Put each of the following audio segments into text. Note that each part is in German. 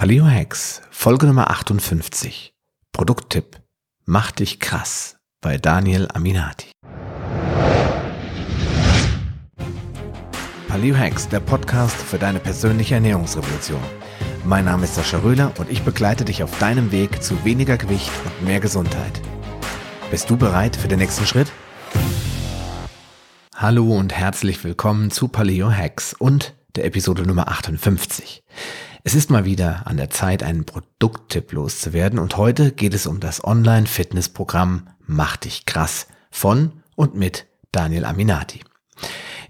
Paleo Hacks, Folge Nummer 58. Produkttipp. Mach dich krass bei Daniel Aminati. Paleo Hacks, der Podcast für deine persönliche Ernährungsrevolution. Mein Name ist Sascha Röhler und ich begleite dich auf deinem Weg zu weniger Gewicht und mehr Gesundheit. Bist du bereit für den nächsten Schritt? Hallo und herzlich willkommen zu Paleo Hacks und der Episode Nummer 58. Es ist mal wieder an der Zeit, einen Produkttipp loszuwerden und heute geht es um das Online-Fitness-Programm Mach dich krass von und mit Daniel Aminati.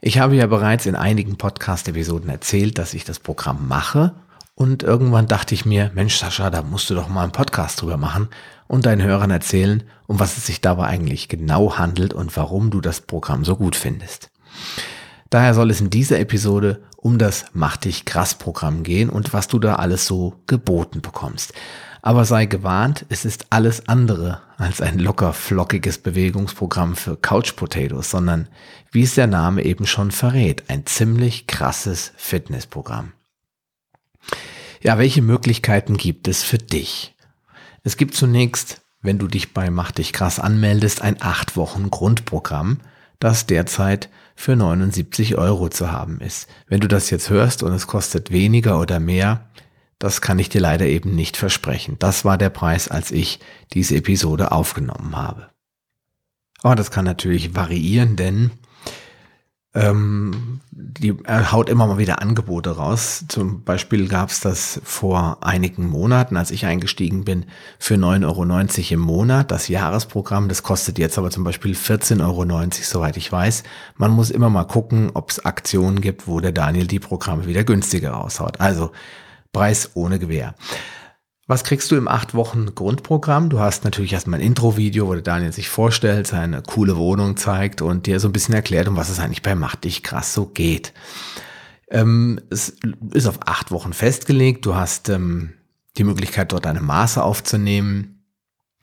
Ich habe ja bereits in einigen Podcast-Episoden erzählt, dass ich das Programm mache und irgendwann dachte ich mir, Mensch Sascha, da musst du doch mal einen Podcast drüber machen und deinen Hörern erzählen, um was es sich dabei eigentlich genau handelt und warum du das Programm so gut findest. Daher soll es in dieser Episode um das Mach dich krass Programm gehen und was du da alles so geboten bekommst. Aber sei gewarnt, es ist alles andere als ein locker flockiges Bewegungsprogramm für Couch Potatoes, sondern wie es der Name eben schon verrät, ein ziemlich krasses Fitnessprogramm. Ja, welche Möglichkeiten gibt es für dich? Es gibt zunächst, wenn du dich bei Mach dich krass anmeldest, ein 8 Wochen Grundprogramm, das derzeit für 79 Euro zu haben ist. Wenn du das jetzt hörst und es kostet weniger oder mehr, das kann ich dir leider eben nicht versprechen. Das war der Preis, als ich diese Episode aufgenommen habe. Aber das kann natürlich variieren, denn ähm, die haut immer mal wieder Angebote raus. Zum Beispiel gab es das vor einigen Monaten, als ich eingestiegen bin, für 9,90 Euro im Monat. Das Jahresprogramm, das kostet jetzt aber zum Beispiel 14,90 Euro, soweit ich weiß. Man muss immer mal gucken, ob es Aktionen gibt, wo der Daniel die Programme wieder günstiger raushaut. Also Preis ohne Gewähr. Was kriegst du im acht Wochen Grundprogramm? Du hast natürlich erstmal ein Intro-Video, wo der Daniel sich vorstellt, seine coole Wohnung zeigt und dir so ein bisschen erklärt, um was es eigentlich bei Mach dich krass so geht. Ähm, es ist auf acht Wochen festgelegt. Du hast ähm, die Möglichkeit, dort deine Maße aufzunehmen.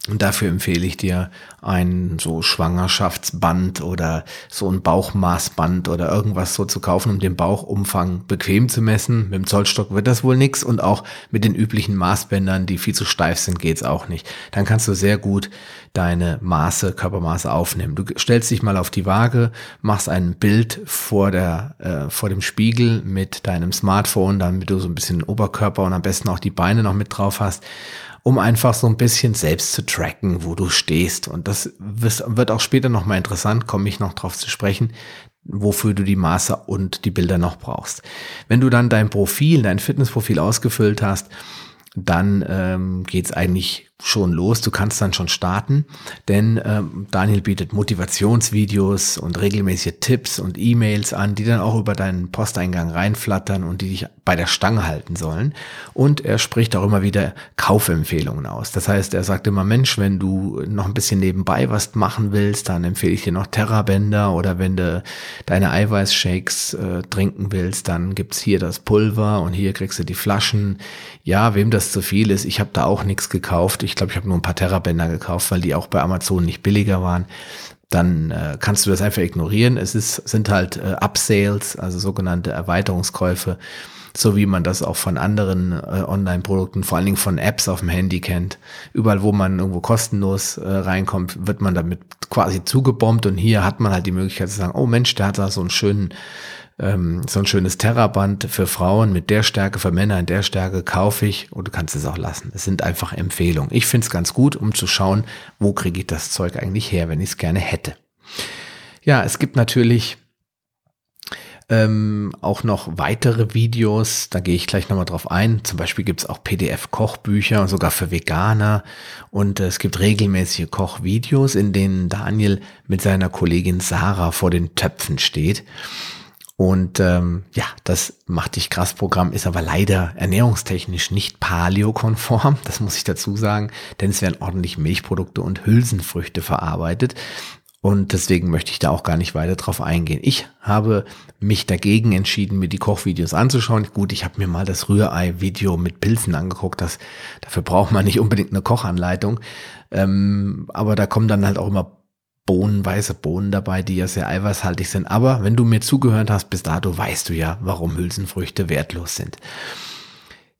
Und dafür empfehle ich dir ein so Schwangerschaftsband oder so ein Bauchmaßband oder irgendwas so zu kaufen, um den Bauchumfang bequem zu messen. Mit dem Zollstock wird das wohl nix und auch mit den üblichen Maßbändern, die viel zu steif sind, geht's auch nicht. Dann kannst du sehr gut deine Maße, Körpermaße aufnehmen. Du stellst dich mal auf die Waage, machst ein Bild vor der äh, vor dem Spiegel mit deinem Smartphone, damit du so ein bisschen Oberkörper und am besten auch die Beine noch mit drauf hast um einfach so ein bisschen selbst zu tracken, wo du stehst. Und das wird auch später nochmal interessant, komme ich noch drauf zu sprechen, wofür du die Maße und die Bilder noch brauchst. Wenn du dann dein Profil, dein Fitnessprofil ausgefüllt hast, dann ähm, geht eigentlich schon los. Du kannst dann schon starten, denn ähm, Daniel bietet Motivationsvideos und regelmäßige Tipps und E-Mails an, die dann auch über deinen Posteingang reinflattern und die dich bei der Stange halten sollen. Und er spricht auch immer wieder Kaufempfehlungen aus. Das heißt, er sagt immer, Mensch, wenn du noch ein bisschen nebenbei was machen willst, dann empfehle ich dir noch Terrabänder oder wenn du deine Eiweißshakes äh, trinken willst, dann gibt's hier das Pulver und hier kriegst du die Flaschen. Ja, wem das zu viel ist, ich habe da auch nichts gekauft ich glaube, ich habe nur ein paar Terrabänder gekauft, weil die auch bei Amazon nicht billiger waren. Dann äh, kannst du das einfach ignorieren. Es ist, sind halt äh, Upsales, also sogenannte Erweiterungskäufe, so wie man das auch von anderen äh, Online-Produkten, vor allen Dingen von Apps auf dem Handy kennt. Überall, wo man irgendwo kostenlos äh, reinkommt, wird man damit quasi zugebombt und hier hat man halt die Möglichkeit zu sagen, oh Mensch, der hat da so einen schönen ähm, so ein schönes Terraband für Frauen mit der Stärke, für Männer in der Stärke kaufe ich und du kannst es auch lassen. Es sind einfach Empfehlungen. Ich finde es ganz gut, um zu schauen, wo kriege ich das Zeug eigentlich her, wenn ich es gerne hätte. Ja, es gibt natürlich ähm, auch noch weitere Videos, da gehe ich gleich nochmal drauf ein. Zum Beispiel gibt es auch PDF-Kochbücher, sogar für Veganer. Und äh, es gibt regelmäßige Kochvideos, in denen Daniel mit seiner Kollegin Sarah vor den Töpfen steht. Und ähm, ja, das macht dich krass Programm ist aber leider ernährungstechnisch nicht paleokonform, das muss ich dazu sagen, denn es werden ordentlich Milchprodukte und Hülsenfrüchte verarbeitet. Und deswegen möchte ich da auch gar nicht weiter drauf eingehen. Ich habe mich dagegen entschieden, mir die Kochvideos anzuschauen. Gut, ich habe mir mal das Rührei-Video mit Pilzen angeguckt. Das, dafür braucht man nicht unbedingt eine Kochanleitung. Ähm, aber da kommen dann halt auch immer Bohnen, weiße Bohnen dabei, die ja sehr eiweißhaltig sind. Aber wenn du mir zugehört hast bis dato, weißt du ja, warum Hülsenfrüchte wertlos sind.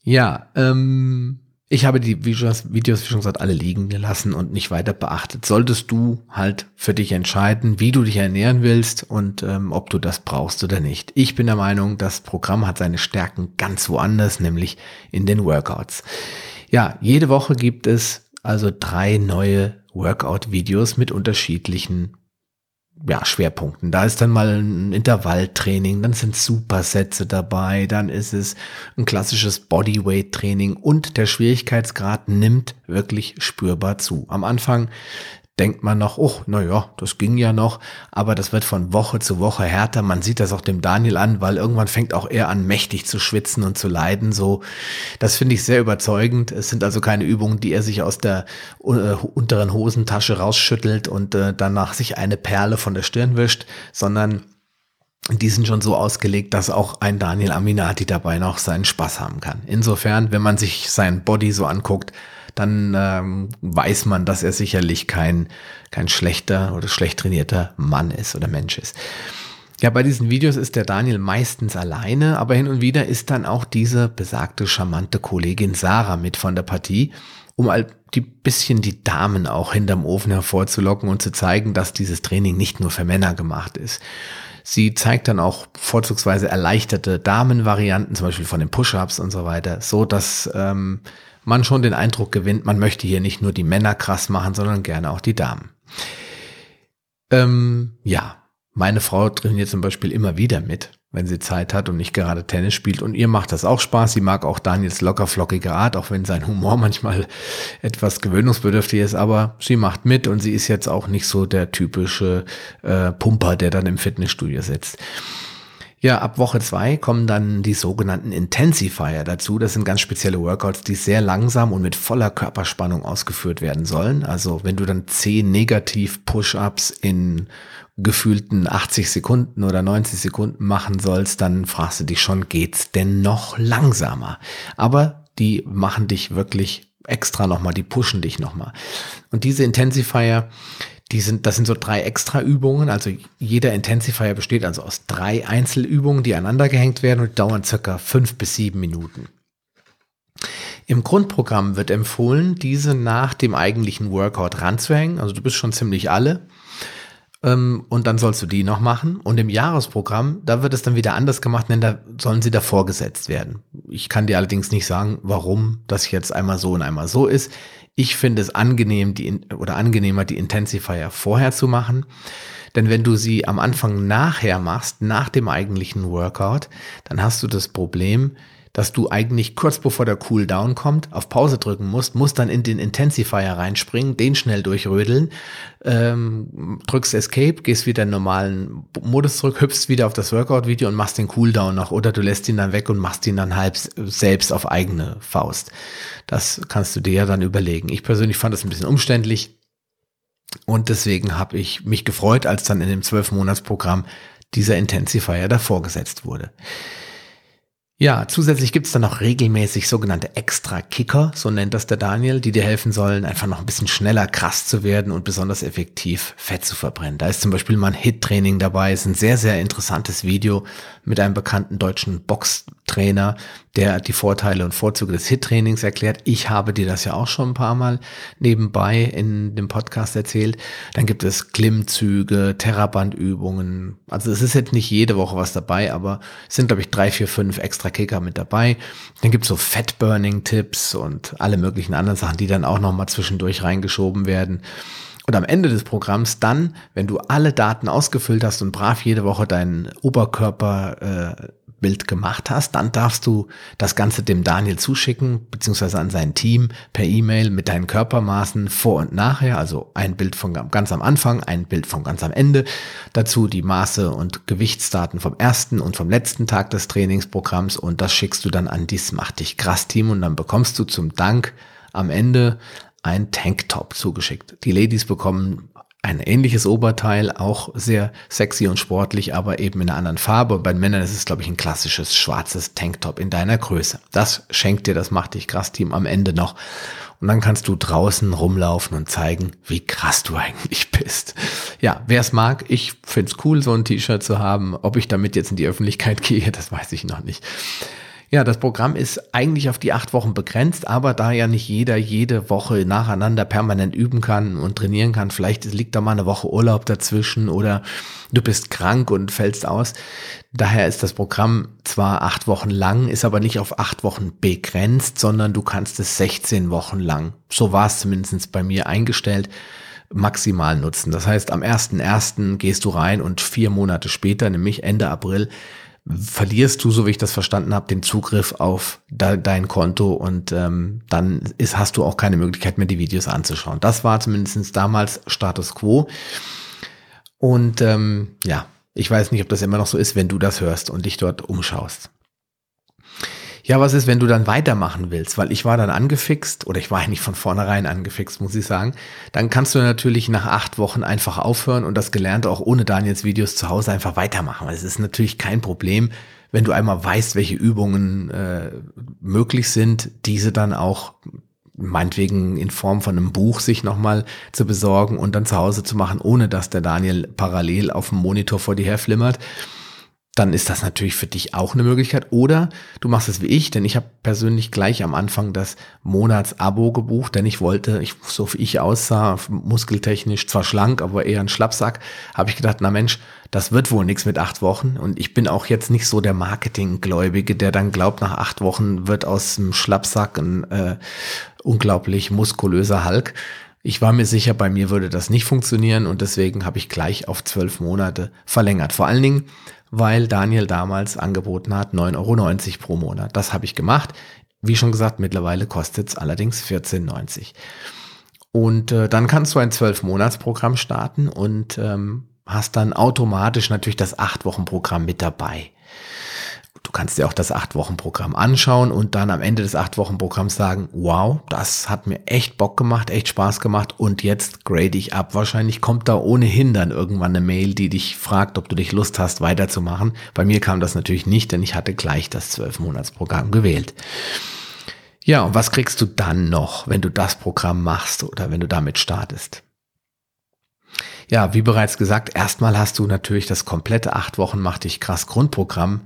Ja, ähm, ich habe die Videos, Videos, wie schon gesagt, alle liegen gelassen und nicht weiter beachtet. Solltest du halt für dich entscheiden, wie du dich ernähren willst und ähm, ob du das brauchst oder nicht. Ich bin der Meinung, das Programm hat seine Stärken ganz woanders, nämlich in den Workouts. Ja, jede Woche gibt es also drei neue Workout-Videos mit unterschiedlichen ja, Schwerpunkten. Da ist dann mal ein Intervalltraining, dann sind Supersätze dabei, dann ist es ein klassisches Bodyweight-Training und der Schwierigkeitsgrad nimmt wirklich spürbar zu. Am Anfang denkt man noch, oh, na ja, das ging ja noch, aber das wird von Woche zu Woche härter. Man sieht das auch dem Daniel an, weil irgendwann fängt auch er an, mächtig zu schwitzen und zu leiden. So, das finde ich sehr überzeugend. Es sind also keine Übungen, die er sich aus der äh, unteren Hosentasche rausschüttelt und äh, danach sich eine Perle von der Stirn wischt, sondern die sind schon so ausgelegt, dass auch ein Daniel Aminati dabei noch seinen Spaß haben kann. Insofern, wenn man sich sein Body so anguckt, dann ähm, weiß man, dass er sicherlich kein, kein schlechter oder schlecht trainierter Mann ist oder Mensch ist. Ja, bei diesen Videos ist der Daniel meistens alleine, aber hin und wieder ist dann auch diese besagte charmante Kollegin Sarah mit von der Partie, um halt die bisschen die Damen auch hinterm Ofen hervorzulocken und zu zeigen, dass dieses Training nicht nur für Männer gemacht ist. Sie zeigt dann auch vorzugsweise erleichterte Damenvarianten, zum Beispiel von den Push-ups und so weiter, so dass ähm, man schon den Eindruck gewinnt, man möchte hier nicht nur die Männer krass machen, sondern gerne auch die Damen. Ähm, ja, meine Frau trainiert zum Beispiel immer wieder mit, wenn sie Zeit hat und nicht gerade Tennis spielt. Und ihr macht das auch Spaß. Sie mag auch Daniels lockerflockige Art, auch wenn sein Humor manchmal etwas gewöhnungsbedürftig ist. Aber sie macht mit und sie ist jetzt auch nicht so der typische äh, Pumper, der dann im Fitnessstudio sitzt. Ja, ab Woche zwei kommen dann die sogenannten Intensifier dazu. Das sind ganz spezielle Workouts, die sehr langsam und mit voller Körperspannung ausgeführt werden sollen. Also wenn du dann zehn Negativ-Push-Ups in gefühlten 80 Sekunden oder 90 Sekunden machen sollst, dann fragst du dich schon, geht's denn noch langsamer? Aber die machen dich wirklich extra nochmal, die pushen dich nochmal. Und diese Intensifier, die sind, das sind so drei extra Übungen. Also jeder Intensifier besteht also aus drei Einzelübungen, die aneinander gehängt werden und dauern circa fünf bis sieben Minuten. Im Grundprogramm wird empfohlen, diese nach dem eigentlichen Workout ranzuhängen. Also du bist schon ziemlich alle. Ähm, und dann sollst du die noch machen. Und im Jahresprogramm, da wird es dann wieder anders gemacht, denn da sollen sie davor gesetzt werden. Ich kann dir allerdings nicht sagen, warum das jetzt einmal so und einmal so ist. Ich finde es angenehm, die oder angenehmer, die Intensifier vorher zu machen. Denn wenn du sie am Anfang nachher machst, nach dem eigentlichen Workout, dann hast du das Problem, dass du eigentlich kurz bevor der Cooldown kommt, auf Pause drücken musst, musst dann in den Intensifier reinspringen, den schnell durchrödeln, ähm, drückst Escape, gehst wieder in normalen Modus zurück, hüpfst wieder auf das Workout-Video und machst den Cooldown noch oder du lässt ihn dann weg und machst ihn dann halb selbst auf eigene Faust. Das kannst du dir ja dann überlegen. Ich persönlich fand das ein bisschen umständlich und deswegen habe ich mich gefreut, als dann in dem 12-Monats-Programm dieser Intensifier davor gesetzt wurde. Ja, zusätzlich gibt's dann noch regelmäßig sogenannte Extra-Kicker, so nennt das der Daniel, die dir helfen sollen, einfach noch ein bisschen schneller krass zu werden und besonders effektiv Fett zu verbrennen. Da ist zum Beispiel mal ein Hit-Training dabei, ist ein sehr, sehr interessantes Video mit einem bekannten deutschen Boxtrainer, der die Vorteile und Vorzüge des Hit-Trainings erklärt. Ich habe dir das ja auch schon ein paar Mal nebenbei in dem Podcast erzählt. Dann gibt es Klimmzüge, Terrabandübungen. Also es ist jetzt nicht jede Woche was dabei, aber es sind, glaube ich, drei, vier, fünf extra Kicker mit dabei. Dann gibt es so Fat-Burning-Tipps und alle möglichen anderen Sachen, die dann auch nochmal zwischendurch reingeschoben werden. Und am Ende des Programms dann, wenn du alle Daten ausgefüllt hast und brav jede Woche deinen Oberkörper äh, Bild gemacht hast, dann darfst du das Ganze dem Daniel zuschicken, beziehungsweise an sein Team per E-Mail mit deinen Körpermaßen vor und nachher, also ein Bild von ganz am Anfang, ein Bild von ganz am Ende, dazu die Maße und Gewichtsdaten vom ersten und vom letzten Tag des Trainingsprogramms. Und das schickst du dann an dies Macht dich krass Team. Und dann bekommst du zum Dank am Ende ein Tanktop zugeschickt. Die Ladies bekommen ein ähnliches Oberteil, auch sehr sexy und sportlich, aber eben in einer anderen Farbe. Und bei den Männern ist es, glaube ich, ein klassisches schwarzes Tanktop in deiner Größe. Das schenkt dir das Macht dich krass Team am Ende noch. Und dann kannst du draußen rumlaufen und zeigen, wie krass du eigentlich bist. Ja, wer es mag, ich find's cool, so ein T-Shirt zu haben. Ob ich damit jetzt in die Öffentlichkeit gehe, das weiß ich noch nicht. Ja, das Programm ist eigentlich auf die acht Wochen begrenzt, aber da ja nicht jeder jede Woche nacheinander permanent üben kann und trainieren kann, vielleicht liegt da mal eine Woche Urlaub dazwischen oder du bist krank und fällst aus. Daher ist das Programm zwar acht Wochen lang, ist aber nicht auf acht Wochen begrenzt, sondern du kannst es 16 Wochen lang, so war es zumindest bei mir eingestellt, maximal nutzen. Das heißt, am 1.1. gehst du rein und vier Monate später, nämlich Ende April, verlierst du, so wie ich das verstanden habe, den Zugriff auf de dein Konto und ähm, dann ist, hast du auch keine Möglichkeit mehr, die Videos anzuschauen. Das war zumindest damals Status quo. Und ähm, ja, ich weiß nicht, ob das immer noch so ist, wenn du das hörst und dich dort umschaust. Ja, was ist, wenn du dann weitermachen willst? Weil ich war dann angefixt oder ich war eigentlich von vornherein angefixt, muss ich sagen. Dann kannst du natürlich nach acht Wochen einfach aufhören und das Gelernte auch ohne Daniels Videos zu Hause einfach weitermachen. Es ist natürlich kein Problem, wenn du einmal weißt, welche Übungen äh, möglich sind, diese dann auch meinetwegen in Form von einem Buch sich nochmal zu besorgen und dann zu Hause zu machen, ohne dass der Daniel parallel auf dem Monitor vor dir herflimmert dann ist das natürlich für dich auch eine Möglichkeit. Oder du machst es wie ich, denn ich habe persönlich gleich am Anfang das Monatsabo gebucht, denn ich wollte, ich, so wie ich aussah, muskeltechnisch zwar schlank, aber eher ein Schlappsack, habe ich gedacht, na Mensch, das wird wohl nichts mit acht Wochen. Und ich bin auch jetzt nicht so der Marketinggläubige, der dann glaubt, nach acht Wochen wird aus dem Schlappsack ein äh, unglaublich muskulöser Hulk. Ich war mir sicher, bei mir würde das nicht funktionieren und deswegen habe ich gleich auf zwölf Monate verlängert. Vor allen Dingen, weil Daniel damals angeboten hat 9,90 Euro pro Monat. Das habe ich gemacht. Wie schon gesagt, mittlerweile kostet es allerdings 14,90. Und äh, dann kannst du ein 12-Monats-Programm starten und ähm, hast dann automatisch natürlich das 8-Wochen-Programm mit dabei. Du kannst dir auch das acht Wochen Programm anschauen und dann am Ende des acht Wochen Programms sagen, wow, das hat mir echt Bock gemacht, echt Spaß gemacht und jetzt grade ich ab. Wahrscheinlich kommt da ohnehin dann irgendwann eine Mail, die dich fragt, ob du dich Lust hast, weiterzumachen. Bei mir kam das natürlich nicht, denn ich hatte gleich das zwölf Monats Programm gewählt. Ja, und was kriegst du dann noch, wenn du das Programm machst oder wenn du damit startest? Ja, wie bereits gesagt, erstmal hast du natürlich das komplette acht Wochen Mach dich krass Grundprogramm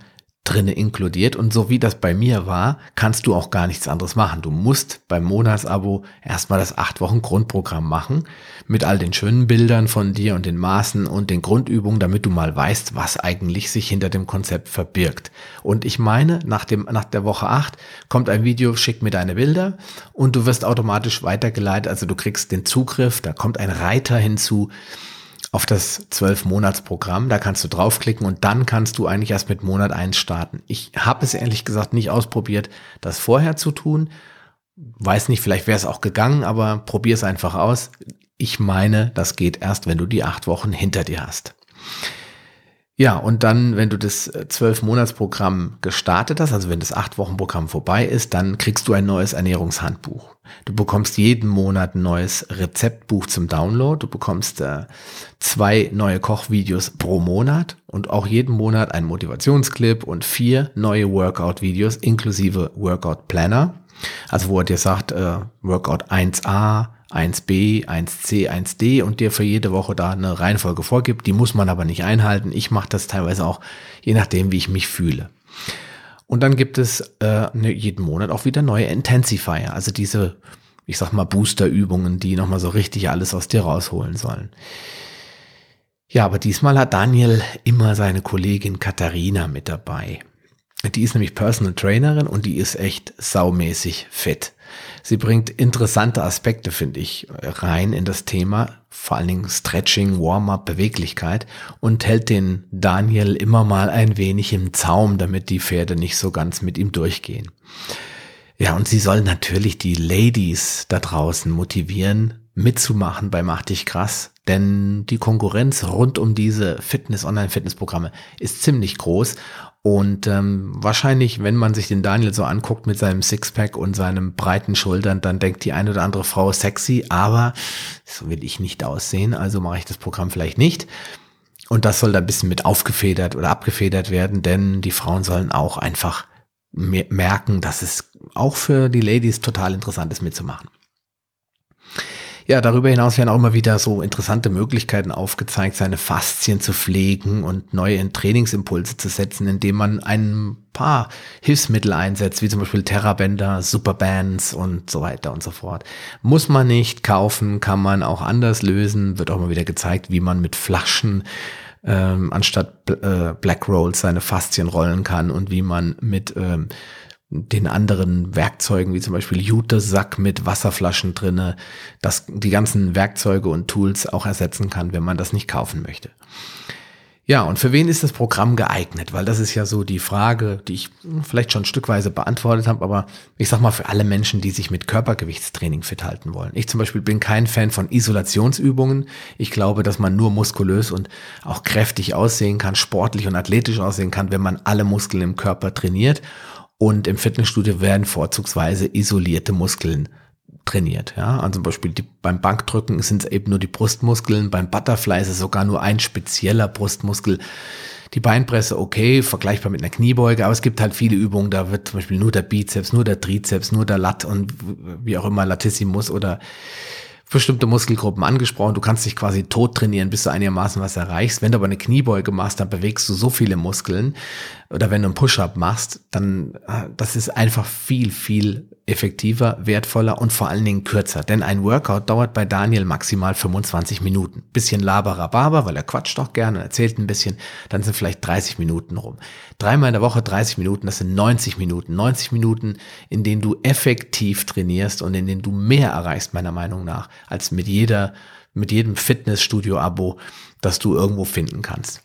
drinne inkludiert und so wie das bei mir war, kannst du auch gar nichts anderes machen. Du musst beim Monatsabo erstmal das acht Wochen Grundprogramm machen mit all den schönen Bildern von dir und den Maßen und den Grundübungen, damit du mal weißt, was eigentlich sich hinter dem Konzept verbirgt. Und ich meine, nach dem, nach der Woche acht kommt ein Video, schick mir deine Bilder und du wirst automatisch weitergeleitet. Also du kriegst den Zugriff, da kommt ein Reiter hinzu auf das 12-Monats-Programm. Da kannst du draufklicken und dann kannst du eigentlich erst mit Monat 1 starten. Ich habe es ehrlich gesagt nicht ausprobiert, das vorher zu tun. Weiß nicht, vielleicht wäre es auch gegangen, aber probier es einfach aus. Ich meine, das geht erst, wenn du die acht Wochen hinter dir hast. Ja, und dann, wenn du das äh, zwölf-Monats-Programm gestartet hast, also wenn das acht-Wochen-Programm vorbei ist, dann kriegst du ein neues Ernährungshandbuch. Du bekommst jeden Monat ein neues Rezeptbuch zum Download. Du bekommst äh, zwei neue Kochvideos pro Monat und auch jeden Monat ein Motivationsclip und vier neue Workout-Videos inklusive Workout Planner. Also wo er dir sagt, äh, Workout 1a, 1b, 1c, 1d und dir für jede Woche da eine Reihenfolge vorgibt. Die muss man aber nicht einhalten. Ich mache das teilweise auch je nachdem, wie ich mich fühle. Und dann gibt es äh, ne, jeden Monat auch wieder neue Intensifier, also diese, ich sag mal, Booster-Übungen, die nochmal so richtig alles aus dir rausholen sollen. Ja, aber diesmal hat Daniel immer seine Kollegin Katharina mit dabei. Die ist nämlich Personal Trainerin und die ist echt saumäßig fit. Sie bringt interessante Aspekte, finde ich, rein in das Thema, vor allen Dingen Stretching, Warm-up, Beweglichkeit und hält den Daniel immer mal ein wenig im Zaum, damit die Pferde nicht so ganz mit ihm durchgehen. Ja, und sie soll natürlich die Ladies da draußen motivieren, mitzumachen bei Mach dich krass, denn die Konkurrenz rund um diese Fitness, Online-Fitness-Programme ist ziemlich groß und ähm, wahrscheinlich, wenn man sich den Daniel so anguckt mit seinem Sixpack und seinen breiten Schultern, dann denkt die eine oder andere Frau sexy, aber so will ich nicht aussehen, also mache ich das Programm vielleicht nicht. Und das soll da ein bisschen mit aufgefedert oder abgefedert werden, denn die Frauen sollen auch einfach merken, dass es auch für die Ladies total interessant ist mitzumachen. Ja, darüber hinaus werden auch immer wieder so interessante Möglichkeiten aufgezeigt, seine Faszien zu pflegen und neue Trainingsimpulse zu setzen, indem man ein paar Hilfsmittel einsetzt, wie zum Beispiel Terrabänder, Superbands und so weiter und so fort. Muss man nicht kaufen, kann man auch anders lösen, wird auch mal wieder gezeigt, wie man mit Flaschen ähm, anstatt äh, Black Rolls seine Faszien rollen kann und wie man mit ähm, den anderen Werkzeugen, wie zum Beispiel Jutesack mit Wasserflaschen drinne, das die ganzen Werkzeuge und Tools auch ersetzen kann, wenn man das nicht kaufen möchte. Ja, und für wen ist das Programm geeignet? Weil das ist ja so die Frage, die ich vielleicht schon stückweise beantwortet habe, aber ich sag mal für alle Menschen, die sich mit Körpergewichtstraining fit halten wollen. Ich zum Beispiel bin kein Fan von Isolationsübungen. Ich glaube, dass man nur muskulös und auch kräftig aussehen kann, sportlich und athletisch aussehen kann, wenn man alle Muskeln im Körper trainiert. Und im Fitnessstudio werden vorzugsweise isolierte Muskeln trainiert. Ja, also zum Beispiel die, beim Bankdrücken sind es eben nur die Brustmuskeln, beim Butterfly ist es sogar nur ein spezieller Brustmuskel. Die Beinpresse okay, vergleichbar mit einer Kniebeuge, aber es gibt halt viele Übungen, da wird zum Beispiel nur der Bizeps, nur der Trizeps, nur der Lat und wie auch immer Latissimus oder bestimmte Muskelgruppen angesprochen. Du kannst dich quasi tot trainieren, bis du einigermaßen was erreichst. Wenn du aber eine Kniebeuge machst, dann bewegst du so viele Muskeln. Oder wenn du einen Push-up machst, dann, äh, das ist einfach viel, viel effektiver, wertvoller und vor allen Dingen kürzer. Denn ein Workout dauert bei Daniel maximal 25 Minuten. Bisschen laberababer, weil er quatscht doch gerne und erzählt ein bisschen. Dann sind vielleicht 30 Minuten rum. Dreimal in der Woche 30 Minuten, das sind 90 Minuten. 90 Minuten, in denen du effektiv trainierst und in denen du mehr erreichst, meiner Meinung nach, als mit jeder, mit jedem Fitnessstudio-Abo, das du irgendwo finden kannst.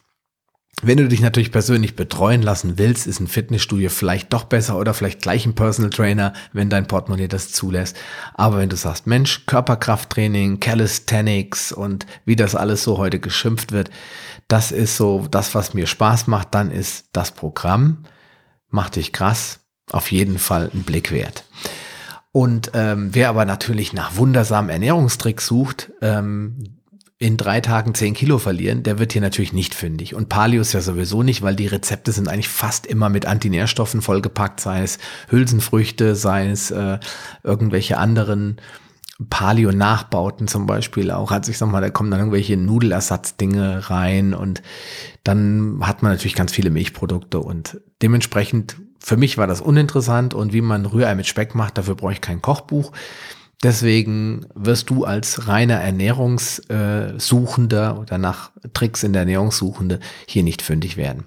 Wenn du dich natürlich persönlich betreuen lassen willst, ist ein Fitnessstudio vielleicht doch besser oder vielleicht gleich ein Personal Trainer, wenn dein Portemonnaie das zulässt. Aber wenn du sagst, Mensch, Körperkrafttraining, Calisthenics und wie das alles so heute geschimpft wird, das ist so das, was mir Spaß macht, dann ist das Programm, macht dich krass, auf jeden Fall ein Blick wert. Und ähm, wer aber natürlich nach wundersamen Ernährungstricks sucht, ähm, in drei Tagen zehn Kilo verlieren, der wird hier natürlich nicht fündig. Und Paleo ist ja sowieso nicht, weil die Rezepte sind eigentlich fast immer mit Antinährstoffen vollgepackt, sei es Hülsenfrüchte, sei es äh, irgendwelche anderen Paleo-Nachbauten zum Beispiel auch. Also ich sag mal, da kommen dann irgendwelche Nudelersatzdinge rein und dann hat man natürlich ganz viele Milchprodukte und dementsprechend für mich war das uninteressant und wie man Rührei mit Speck macht, dafür brauche ich kein Kochbuch. Deswegen wirst du als reiner Ernährungssuchender oder nach Tricks in der Ernährungssuchende hier nicht fündig werden.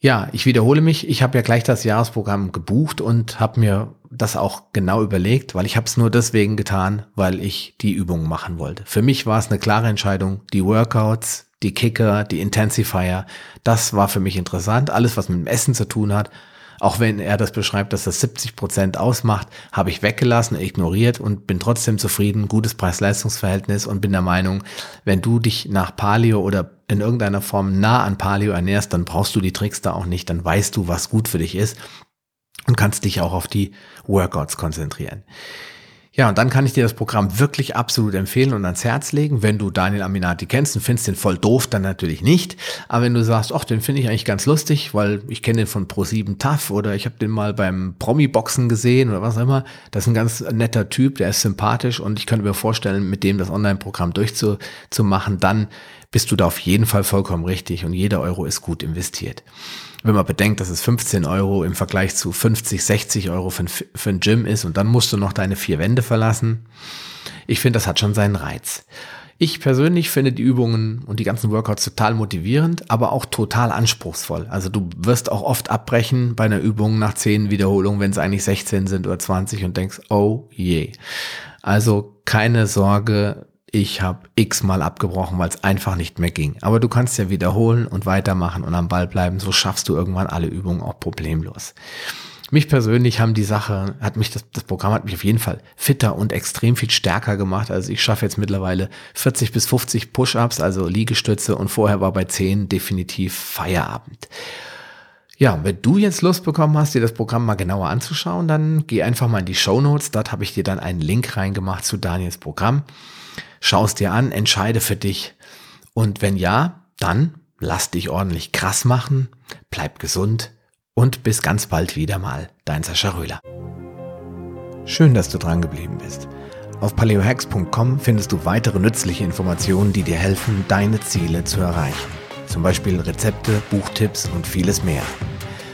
Ja, ich wiederhole mich. Ich habe ja gleich das Jahresprogramm gebucht und habe mir das auch genau überlegt, weil ich habe es nur deswegen getan, weil ich die Übungen machen wollte. Für mich war es eine klare Entscheidung. Die Workouts, die Kicker, die Intensifier, das war für mich interessant. Alles, was mit dem Essen zu tun hat, auch wenn er das beschreibt, dass das 70 Prozent ausmacht, habe ich weggelassen, ignoriert und bin trotzdem zufrieden, gutes Preis-Leistungs-Verhältnis und bin der Meinung, wenn du dich nach Paleo oder in irgendeiner Form nah an Paleo ernährst, dann brauchst du die Tricks da auch nicht, dann weißt du, was gut für dich ist und kannst dich auch auf die Workouts konzentrieren. Ja, und dann kann ich dir das Programm wirklich absolut empfehlen und ans Herz legen. Wenn du Daniel Aminati kennst und findest den voll doof, dann natürlich nicht. Aber wenn du sagst, ach, den finde ich eigentlich ganz lustig, weil ich kenne den von Pro7 Tough oder ich habe den mal beim Promi-Boxen gesehen oder was auch immer. Das ist ein ganz netter Typ, der ist sympathisch und ich könnte mir vorstellen, mit dem das Online-Programm durchzumachen, dann bist du da auf jeden Fall vollkommen richtig und jeder Euro ist gut investiert wenn man bedenkt, dass es 15 Euro im Vergleich zu 50, 60 Euro für ein, für ein Gym ist und dann musst du noch deine vier Wände verlassen. Ich finde, das hat schon seinen Reiz. Ich persönlich finde die Übungen und die ganzen Workouts total motivierend, aber auch total anspruchsvoll. Also du wirst auch oft abbrechen bei einer Übung nach 10 Wiederholungen, wenn es eigentlich 16 sind oder 20 und denkst, oh je. Also keine Sorge, ich habe x-mal abgebrochen, weil es einfach nicht mehr ging. Aber du kannst ja wiederholen und weitermachen und am Ball bleiben. So schaffst du irgendwann alle Übungen auch problemlos. Mich persönlich haben die Sache, hat mich das, das Programm hat mich auf jeden Fall fitter und extrem viel stärker gemacht. Also ich schaffe jetzt mittlerweile 40 bis 50 Push-ups, also Liegestütze und vorher war bei 10 definitiv Feierabend. Ja, wenn du jetzt Lust bekommen hast, dir das Programm mal genauer anzuschauen, dann geh einfach mal in die Show Notes. Dort habe ich dir dann einen Link reingemacht zu Daniels Programm. Schau es dir an, entscheide für dich. Und wenn ja, dann lass dich ordentlich krass machen, bleib gesund und bis ganz bald wieder mal, dein Sascha Röhler. Schön, dass du dran geblieben bist. Auf paleohacks.com findest du weitere nützliche Informationen, die dir helfen, deine Ziele zu erreichen. Zum Beispiel Rezepte, Buchtipps und vieles mehr.